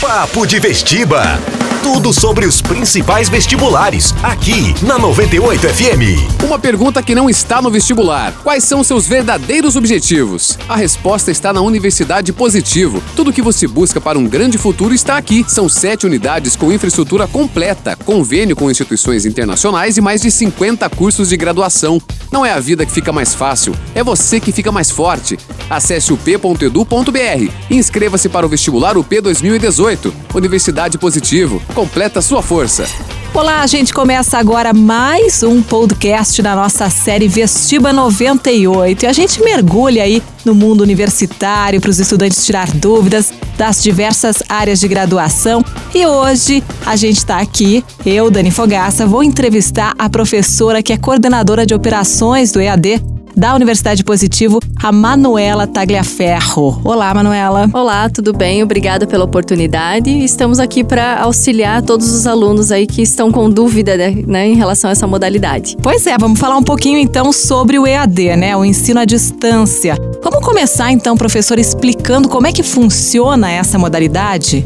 Papo de Vestiba. Tudo sobre os principais vestibulares, aqui na 98 FM. Uma pergunta que não está no vestibular: quais são seus verdadeiros objetivos? A resposta está na Universidade Positivo. Tudo que você busca para um grande futuro está aqui. São sete unidades com infraestrutura completa, convênio com instituições internacionais e mais de 50 cursos de graduação. Não é a vida que fica mais fácil, é você que fica mais forte. Acesse up.edu.br e inscreva-se para o vestibular UP 2018. Universidade Positivo completa sua força. Olá, a gente começa agora mais um podcast da nossa série Vestiba 98 e a gente mergulha aí no mundo universitário para os estudantes tirar dúvidas das diversas áreas de graduação. E hoje a gente está aqui, eu, Dani Fogaça, vou entrevistar a professora que é coordenadora de operações do EAD da Universidade Positivo, a Manuela Tagliaferro. Olá, Manuela. Olá, tudo bem? Obrigada pela oportunidade. Estamos aqui para auxiliar todos os alunos aí que estão com dúvida né, né, em relação a essa modalidade. Pois é, vamos falar um pouquinho então sobre o EAD, né? O ensino à distância. Vamos começar então, professor, explicando como é que funciona essa modalidade?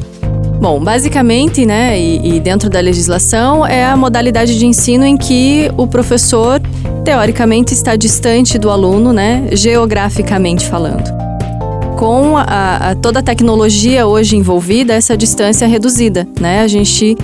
Bom, basicamente, né, e, e, dentro da legislação, é a modalidade de ensino em que o professor, teoricamente, está distante do aluno, né, geograficamente falando. Com a, a, toda a tecnologia hoje envolvida, essa distância é reduzida, né? A gente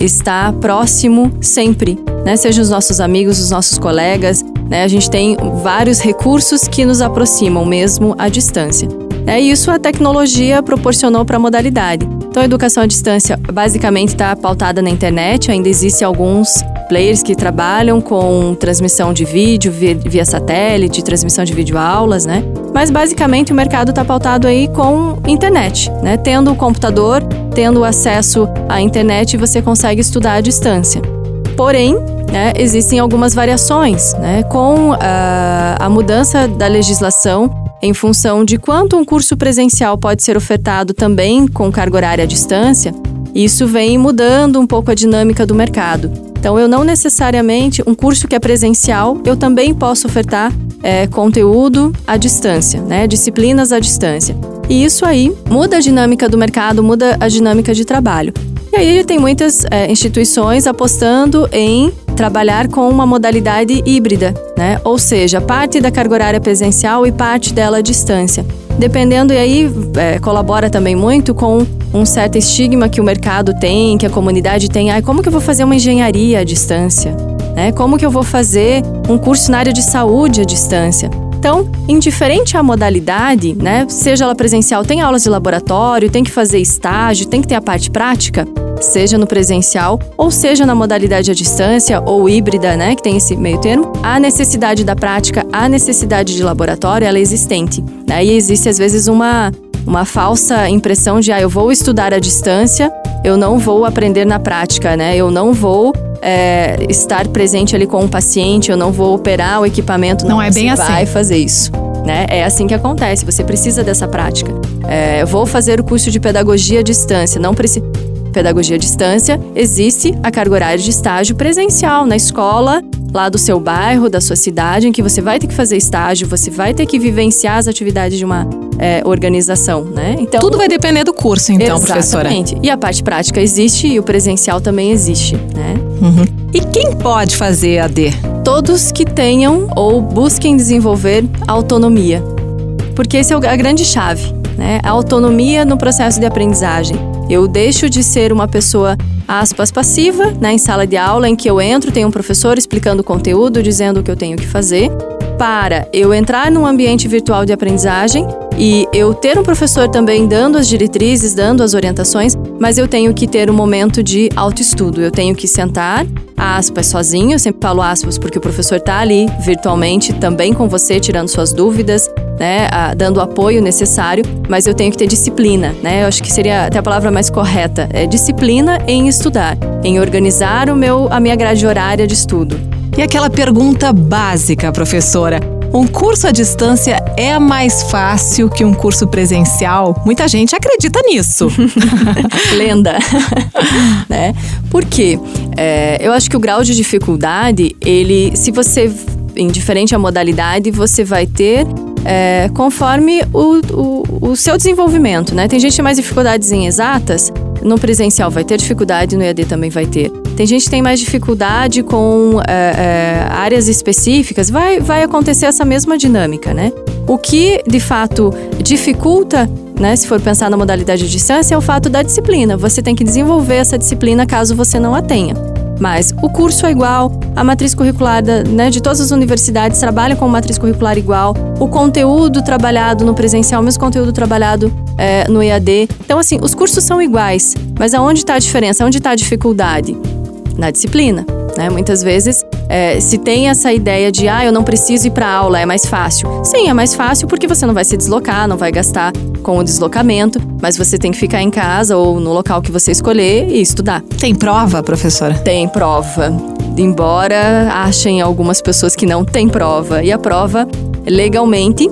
está próximo sempre, né? Sejam os nossos amigos, os nossos colegas, né? A gente tem vários recursos que nos aproximam mesmo à distância. É, isso a tecnologia proporcionou para a modalidade. Então, a educação à distância basicamente está pautada na internet, ainda existem alguns players que trabalham com transmissão de vídeo via, via satélite, transmissão de vídeo aulas, né? Mas basicamente o mercado está pautado aí com internet, né? Tendo o computador, tendo acesso à internet, você consegue estudar à distância. Porém, né, existem algumas variações, né? Com a, a mudança da legislação em função de quanto um curso presencial pode ser ofertado também com carga horária à distância, isso vem mudando um pouco a dinâmica do mercado. Então, eu não necessariamente, um curso que é presencial, eu também posso ofertar é, conteúdo à distância, né? disciplinas à distância. E isso aí muda a dinâmica do mercado, muda a dinâmica de trabalho. E aí tem muitas é, instituições apostando em trabalhar com uma modalidade híbrida, né? Ou seja, parte da carga horária presencial e parte dela à distância. Dependendo, e aí é, colabora também muito com um certo estigma que o mercado tem, que a comunidade tem. Ai, como que eu vou fazer uma engenharia à distância? Né? Como que eu vou fazer um curso na área de saúde à distância? Então, indiferente à modalidade, né, seja ela presencial, tem aulas de laboratório, tem que fazer estágio, tem que ter a parte prática, seja no presencial ou seja na modalidade à distância ou híbrida, né, que tem esse meio termo, a necessidade da prática, a necessidade de laboratório, ela é existente. Né? E existe às vezes uma uma falsa impressão de ah, eu vou estudar à distância, eu não vou aprender na prática, né? Eu não vou é, estar presente ali com o paciente, eu não vou operar o equipamento. Não, não é bem assim. Vai fazer isso. Né? É assim que acontece, você precisa dessa prática. É, vou fazer o curso de pedagogia à distância, não precisa. Pedagogia à distância, existe a carga horária de estágio presencial na escola, lá do seu bairro, da sua cidade, em que você vai ter que fazer estágio, você vai ter que vivenciar as atividades de uma é, organização, né? Então tudo vai depender do curso, então, exatamente. professora. E a parte prática existe e o presencial também existe, né? Uhum. E quem pode fazer AD? Todos que tenham ou busquem desenvolver autonomia, porque esse é a grande chave, né? A autonomia no processo de aprendizagem. Eu deixo de ser uma pessoa aspas passiva, né, em sala de aula em que eu entro, tem um professor explicando o conteúdo, dizendo o que eu tenho que fazer, para eu entrar num ambiente virtual de aprendizagem e eu ter um professor também dando as diretrizes, dando as orientações, mas eu tenho que ter um momento de autoestudo. Eu tenho que sentar, aspas, sozinho, eu sempre falo aspas porque o professor está ali virtualmente também com você, tirando suas dúvidas, né, dando o apoio necessário, mas eu tenho que ter disciplina, né? Eu acho que seria até a palavra mais correta, é disciplina em estudar, em organizar o meu a minha grade horária de estudo. E aquela pergunta básica, professora, um curso à distância é mais fácil que um curso presencial? Muita gente acredita nisso. Lenda. né? Por quê? É, eu acho que o grau de dificuldade, ele, se você indiferente à modalidade, você vai ter é, conforme o, o, o, seu desenvolvimento, né? Tem gente que tem mais dificuldades em exatas, no presencial vai ter dificuldade, no EAD também vai ter. Tem gente que tem mais dificuldade com é, é, áreas específicas, vai, vai acontecer essa mesma dinâmica, né? O que de fato dificulta né, se for pensar na modalidade de distância, é o fato da disciplina. Você tem que desenvolver essa disciplina caso você não a tenha. Mas o curso é igual, a matriz curricular da, né, de todas as universidades trabalha com matriz curricular igual, o conteúdo trabalhado no presencial, o mesmo conteúdo trabalhado é, no EAD. Então, assim, os cursos são iguais, mas aonde está a diferença? Onde está a dificuldade? Na disciplina. Né? Muitas vezes é, se tem essa ideia de, ah, eu não preciso ir para aula, é mais fácil. Sim, é mais fácil porque você não vai se deslocar, não vai gastar com o deslocamento, mas você tem que ficar em casa ou no local que você escolher e estudar. Tem prova, professora? Tem prova. Embora achem algumas pessoas que não tem prova. E a prova, legalmente,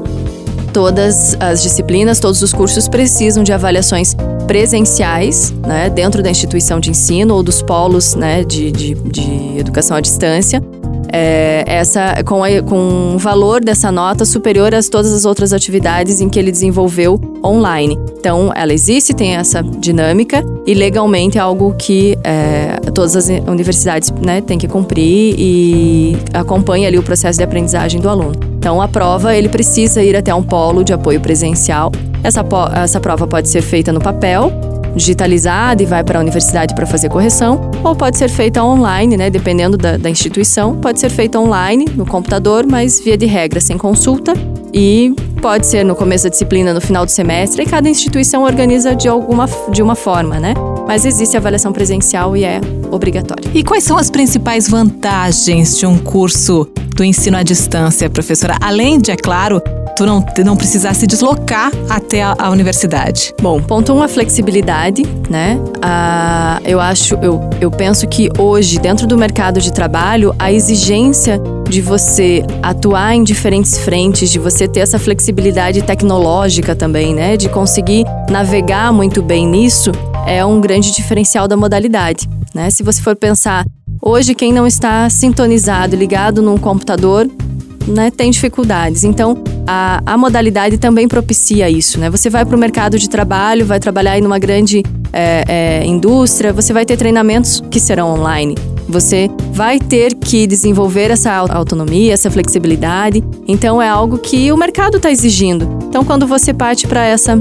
todas as disciplinas, todos os cursos precisam de avaliações presenciais, né, dentro da instituição de ensino ou dos polos né, de, de, de educação à distância. É, essa com, a, com o valor dessa nota superior às todas as outras atividades em que ele desenvolveu online. Então, ela existe, tem essa dinâmica e legalmente é algo que é, todas as universidades né, têm que cumprir e acompanha ali o processo de aprendizagem do aluno. Então, a prova ele precisa ir até um polo de apoio presencial essa, essa prova pode ser feita no papel, digitalizada e vai para a universidade para fazer correção, ou pode ser feita online, né, dependendo da, da, instituição. Pode ser feita online, no computador, mas via de regra, sem consulta. E pode ser no começo da disciplina, no final do semestre, e cada instituição organiza de alguma de uma forma, né? Mas existe avaliação presencial e é obrigatória. E quais são as principais vantagens de um curso do ensino à distância, professora? Além de, é claro, tu não, não precisar se deslocar até a, a universidade? Bom, ponto um, a flexibilidade, né? Ah, eu acho, eu, eu penso que hoje, dentro do mercado de trabalho, a exigência de você atuar em diferentes frentes, de você ter essa flexibilidade tecnológica também, né? De conseguir navegar muito bem nisso, é um grande diferencial da modalidade, né? Se você for pensar, hoje quem não está sintonizado, ligado num computador, né, tem dificuldades. Então, a, a modalidade também propicia isso, né? Você vai para o mercado de trabalho, vai trabalhar em uma grande é, é, indústria, você vai ter treinamentos que serão online. Você vai ter que desenvolver essa autonomia, essa flexibilidade. Então, é algo que o mercado está exigindo. Então, quando você parte para essa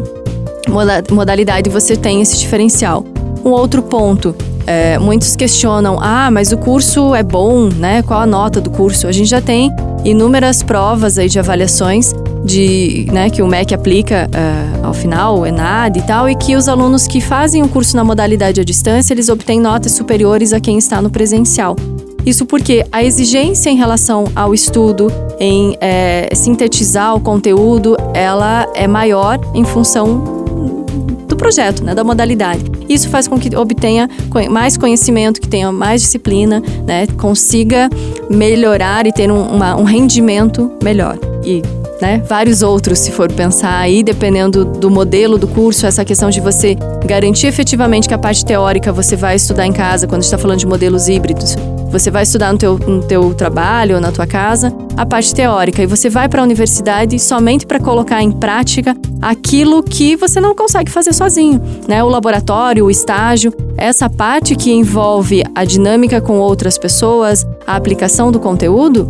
modalidade, você tem esse diferencial. Um outro ponto, é, muitos questionam: ah, mas o curso é bom, né? Qual a nota do curso? A gente já tem inúmeras provas aí de avaliações de, né, que o MEC aplica uh, ao final, o ENAD e tal, e que os alunos que fazem o curso na modalidade à distância, eles obtêm notas superiores a quem está no presencial. Isso porque a exigência em relação ao estudo, em é, sintetizar o conteúdo, ela é maior em função projeto, né, da modalidade. Isso faz com que obtenha mais conhecimento, que tenha mais disciplina, né, consiga melhorar e ter um, uma, um rendimento melhor. E né? Vários outros, se for pensar aí, dependendo do modelo do curso, essa questão de você garantir efetivamente que a parte teórica você vai estudar em casa, quando está falando de modelos híbridos, você vai estudar no teu, no teu trabalho ou na tua casa a parte teórica e você vai para a universidade somente para colocar em prática aquilo que você não consegue fazer sozinho, né? O laboratório, o estágio, essa parte que envolve a dinâmica com outras pessoas, a aplicação do conteúdo,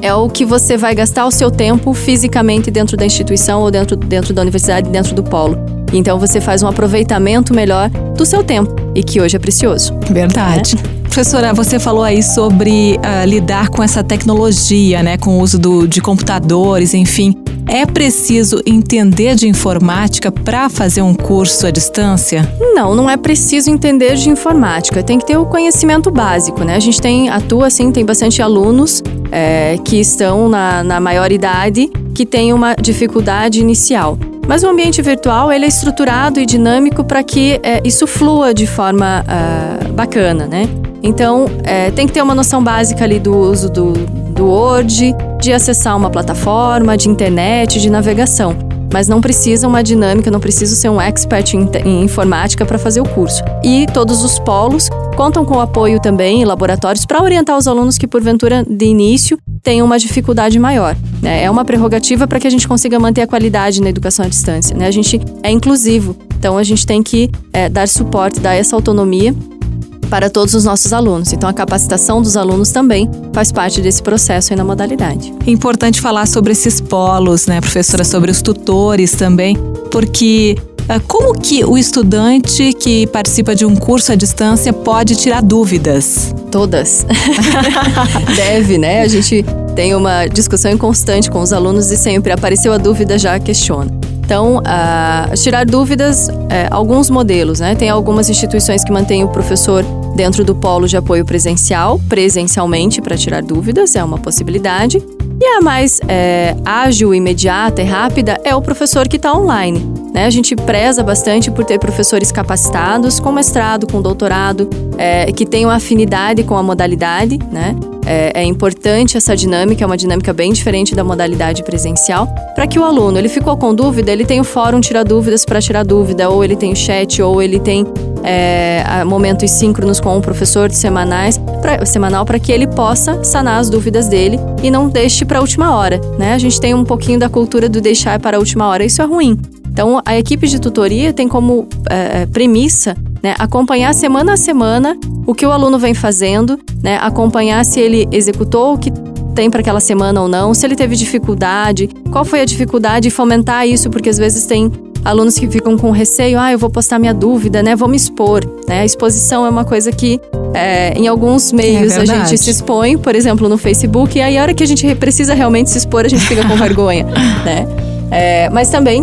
é o que você vai gastar o seu tempo fisicamente dentro da instituição ou dentro, dentro da universidade, dentro do polo. Então você faz um aproveitamento melhor do seu tempo e que hoje é precioso. Verdade. Né? Professora, você falou aí sobre uh, lidar com essa tecnologia, né, com o uso do, de computadores, enfim. É preciso entender de informática para fazer um curso à distância? Não, não é preciso entender de informática. Tem que ter o conhecimento básico, né? A gente tem atua assim, tem bastante alunos é, que estão na, na maior idade que têm uma dificuldade inicial. Mas o ambiente virtual ele é estruturado e dinâmico para que é, isso flua de forma uh, bacana, né? Então, é, tem que ter uma noção básica ali do uso do, do Word, de acessar uma plataforma, de internet, de navegação. Mas não precisa uma dinâmica, não precisa ser um expert em, em informática para fazer o curso. E todos os polos contam com apoio também em laboratórios para orientar os alunos que, porventura, de início, tenham uma dificuldade maior. Né? É uma prerrogativa para que a gente consiga manter a qualidade na educação à distância. Né? A gente é inclusivo, então a gente tem que é, dar suporte, dar essa autonomia para todos os nossos alunos. Então, a capacitação dos alunos também faz parte desse processo aí na modalidade. É importante falar sobre esses polos, né, professora, sobre os tutores também, porque ah, como que o estudante que participa de um curso à distância pode tirar dúvidas? Todas. Deve, né? A gente tem uma discussão constante com os alunos e sempre apareceu a dúvida, já questiona. Então, uh, tirar dúvidas, é, alguns modelos, né? Tem algumas instituições que mantêm o professor dentro do polo de apoio presencial, presencialmente, para tirar dúvidas, é uma possibilidade. E a mais é, ágil, imediata e rápida é o professor que está online. Né? A gente preza bastante por ter professores capacitados, com mestrado, com doutorado, é, que tenham afinidade com a modalidade, né? É, é, importante essa dinâmica, é uma dinâmica bem diferente da modalidade presencial, para que o aluno, ele ficou com dúvida, ele tem o fórum Tira Dúvidas para tirar dúvida, ou ele tem o chat, ou ele tem é, momentos síncronos com o professor semanais, pra, semanal, para que ele possa sanar as dúvidas dele e não deixe para a última hora. Né? A gente tem um pouquinho da cultura do deixar para a última hora, isso é ruim. Então, a equipe de tutoria tem como é, premissa né, acompanhar semana a semana o que o aluno vem fazendo, né, acompanhar se ele executou o que tem para aquela semana ou não, se ele teve dificuldade, qual foi a dificuldade e fomentar isso, porque às vezes tem alunos que ficam com receio, ah, eu vou postar minha dúvida, né? Vou me expor, né? A exposição é uma coisa que é, em alguns meios é a gente se expõe, por exemplo, no Facebook, e aí a hora que a gente precisa realmente se expor, a gente fica com vergonha, né? É, mas também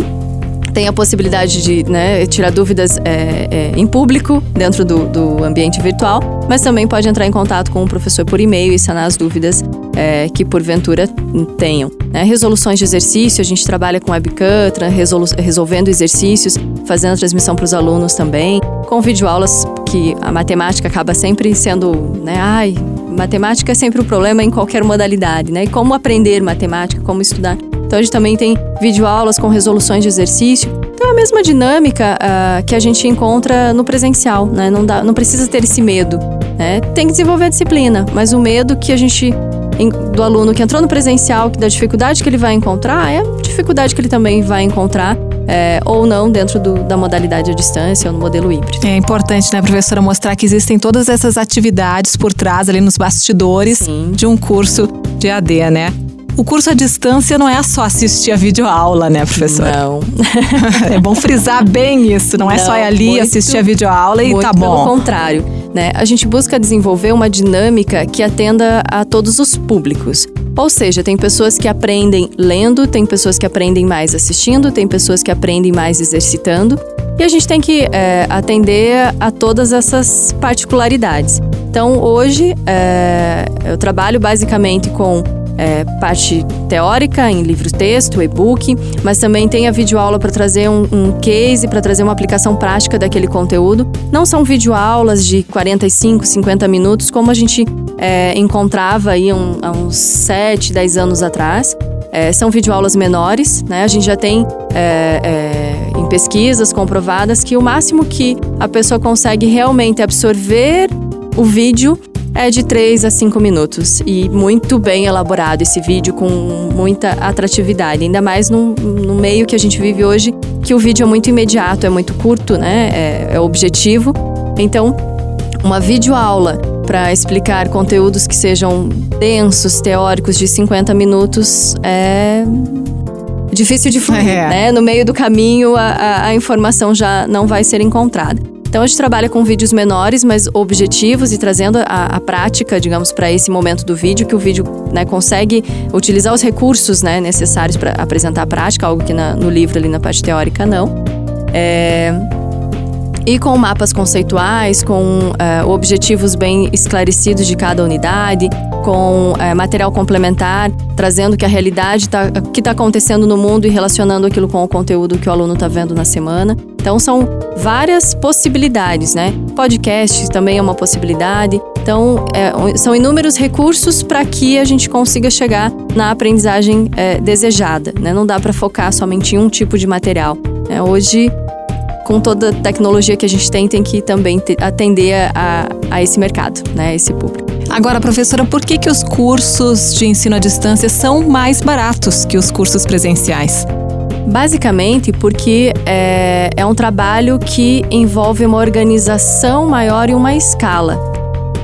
tem a possibilidade de né, tirar dúvidas é, é, em público, dentro do, do, ambiente virtual, mas também pode entrar em contato com o professor por e-mail e sanar as dúvidas é, que porventura tenham. Né? Resoluções de exercício, a gente trabalha com webcam, resolvendo exercícios, fazendo transmissão para os alunos também, com videoaulas que a matemática acaba sempre sendo, né, ai, matemática é sempre o um problema em qualquer modalidade, né? E como aprender matemática, como estudar então a gente também tem videoaulas com resoluções de exercício. Então é a mesma dinâmica uh, que a gente encontra no presencial, né? Não, dá, não precisa ter esse medo. Né? Tem que desenvolver a disciplina, mas o medo que a gente do aluno que entrou no presencial, que da dificuldade que ele vai encontrar, é a dificuldade que ele também vai encontrar é, ou não dentro do, da modalidade à distância ou no modelo híbrido. É importante, né, professora, mostrar que existem todas essas atividades por trás ali nos bastidores Sim. de um curso de AD, né? O curso à distância não é só assistir a videoaula, né, professor? Não. é bom frisar bem isso. Não, não é só ir ali muito, assistir a videoaula e tá bom. Pelo contrário. Né? A gente busca desenvolver uma dinâmica que atenda a todos os públicos. Ou seja, tem pessoas que aprendem lendo, tem pessoas que aprendem mais assistindo, tem pessoas que aprendem mais exercitando. E a gente tem que é, atender a todas essas particularidades. Então, hoje, é, eu trabalho basicamente com é, parte teórica em livro-texto, e-book, mas também tem a videoaula para trazer um, um case, para trazer uma aplicação prática daquele conteúdo. Não são videoaulas de 45, 50 minutos, como a gente é, encontrava aí um, há uns 7, 10 anos atrás. É, são videoaulas menores, né? A gente já tem é, é, em pesquisas comprovadas que o máximo que a pessoa consegue realmente absorver o vídeo é de 3 a 5 minutos e muito bem elaborado esse vídeo com muita atratividade, ainda mais no, no meio que a gente vive hoje, que o vídeo é muito imediato, é muito curto, né? É, é objetivo. Então, uma videoaula para explicar conteúdos que sejam densos, teóricos, de 50 minutos é difícil de fluir, é. né? No meio do caminho, a, a, a informação já não vai ser encontrada. Então a gente trabalha com vídeos menores, mas objetivos e trazendo a, a prática, digamos, para esse momento do vídeo, que o vídeo né, consegue utilizar os recursos né, necessários para apresentar a prática, algo que na, no livro ali na parte teórica não. É, e com mapas conceituais, com uh, objetivos bem esclarecidos de cada unidade, com uh, material complementar, trazendo que a realidade tá, que está acontecendo no mundo e relacionando aquilo com o conteúdo que o aluno está vendo na semana. Então são várias possibilidades, né? Podcast também é uma possibilidade. Então é, são inúmeros recursos para que a gente consiga chegar na aprendizagem é, desejada. Né? Não dá para focar somente em um tipo de material. É, hoje com toda a tecnologia que a gente tem, tem que também atender a, a esse mercado, né, esse público. Agora, professora, por que, que os cursos de ensino à distância são mais baratos que os cursos presenciais? Basicamente porque é, é um trabalho que envolve uma organização maior e uma escala.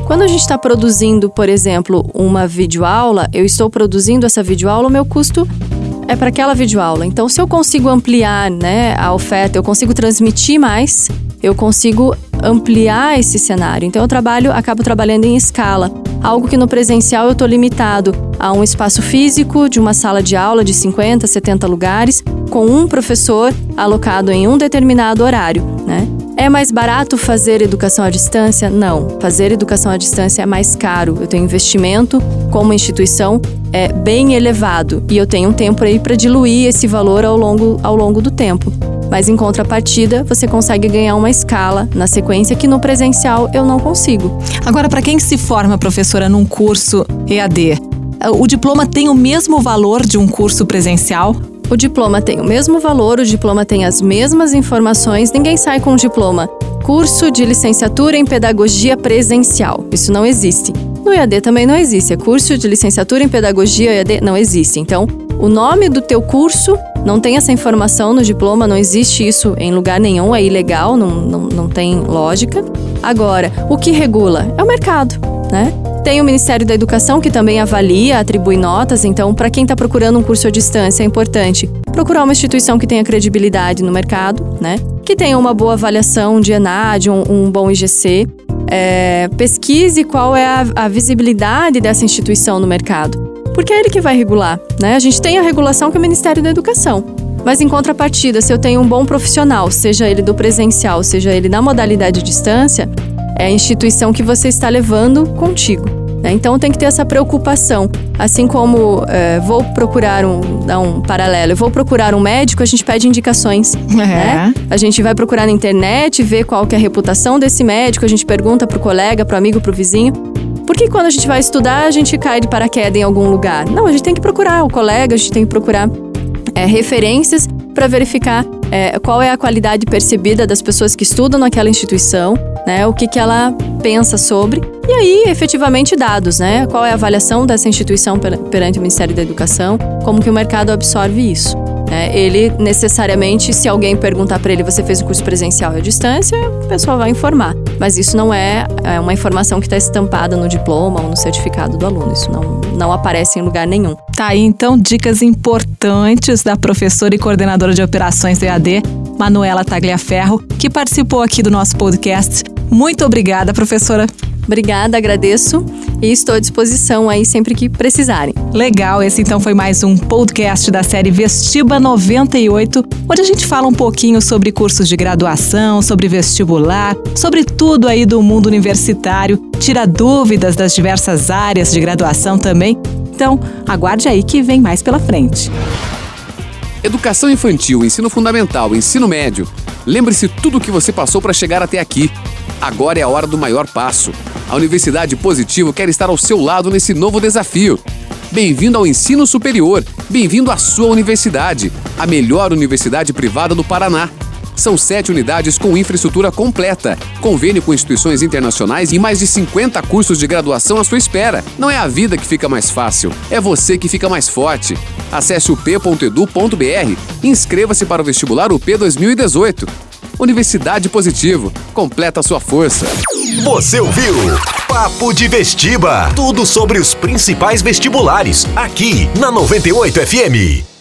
Quando a gente está produzindo, por exemplo, uma videoaula, eu estou produzindo essa videoaula, o meu custo é para aquela videoaula. Então, se eu consigo ampliar né, a oferta, eu consigo transmitir mais, eu consigo ampliar esse cenário. Então, eu trabalho, acabo trabalhando em escala. Algo que no presencial eu estou limitado a um espaço físico de uma sala de aula de 50, 70 lugares, com um professor alocado em um determinado horário, né? É mais barato fazer educação à distância? Não. Fazer educação à distância é mais caro. Eu tenho investimento como instituição é bem elevado e eu tenho um tempo aí para diluir esse valor ao longo, ao longo do tempo. Mas em contrapartida, você consegue ganhar uma escala na sequência que no presencial eu não consigo. Agora, para quem se forma professora num curso EAD, o diploma tem o mesmo valor de um curso presencial? O diploma tem o mesmo valor, o diploma tem as mesmas informações, ninguém sai com um diploma. Curso de licenciatura em pedagogia presencial. Isso não existe. No EAD também não existe. É curso de licenciatura em pedagogia EAD não existe. Então, o nome do teu curso não tem essa informação no diploma, não existe isso em lugar nenhum, é ilegal, não, não, não tem lógica. Agora, o que regula é o mercado, né? Tem o Ministério da Educação que também avalia, atribui notas, então, para quem está procurando um curso à distância, é importante procurar uma instituição que tenha credibilidade no mercado, né? Que tenha uma boa avaliação de ENAD, um, um bom IGC. É, pesquise qual é a, a visibilidade dessa instituição no mercado porque é ele que vai regular, né? A gente tem a regulação que é o Ministério da Educação. Mas em contrapartida, se eu tenho um bom profissional, seja ele do presencial, seja ele na modalidade distância, é a instituição que você está levando contigo. Né? Então tem que ter essa preocupação. Assim como é, vou procurar um, dar um paralelo, eu vou procurar um médico, a gente pede indicações. É. Né? A gente vai procurar na internet, ver qual que é a reputação desse médico, a gente pergunta pro colega, pro amigo, pro vizinho. Por que quando a gente vai estudar, a gente cai de paraquedas em algum lugar? Não, a gente tem que procurar o colega, a gente tem que procurar é, referências para verificar é, qual é a qualidade percebida das pessoas que estudam naquela instituição, né? O que, que ela pensa sobre. E aí, efetivamente, dados, né? Qual é a avaliação dessa instituição perante o Ministério da Educação, como que o mercado absorve isso. Né? Ele necessariamente, se alguém perguntar para ele, você fez o curso presencial à distância, a pessoa vai informar. Mas isso não é, é uma informação que está estampada no diploma ou no certificado do aluno. Isso não, não aparece em lugar nenhum. Tá aí então dicas importantes da professora e coordenadora de operações do EAD, Manuela Tagliaferro, que participou aqui do nosso podcast. Muito obrigada, professora. Obrigada, agradeço e estou à disposição aí sempre que precisarem. Legal, esse então foi mais um podcast da série Vestiba 98, onde a gente fala um pouquinho sobre cursos de graduação, sobre vestibular, sobre tudo aí do mundo universitário, tira dúvidas das diversas áreas de graduação também. Então, aguarde aí que vem mais pela frente. Educação infantil, ensino fundamental, ensino médio. Lembre-se tudo o que você passou para chegar até aqui. Agora é a hora do maior passo. A Universidade Positivo quer estar ao seu lado nesse novo desafio. Bem-vindo ao ensino superior. Bem-vindo à sua universidade, a melhor universidade privada do Paraná. São sete unidades com infraestrutura completa, convênio com instituições internacionais e mais de 50 cursos de graduação à sua espera. Não é a vida que fica mais fácil, é você que fica mais forte. Acesse o p.edu.br e inscreva-se para o vestibular UP 2018. Universidade Positivo. Completa sua força. Você ouviu? Papo de Vestiba. Tudo sobre os principais vestibulares. Aqui na 98 FM.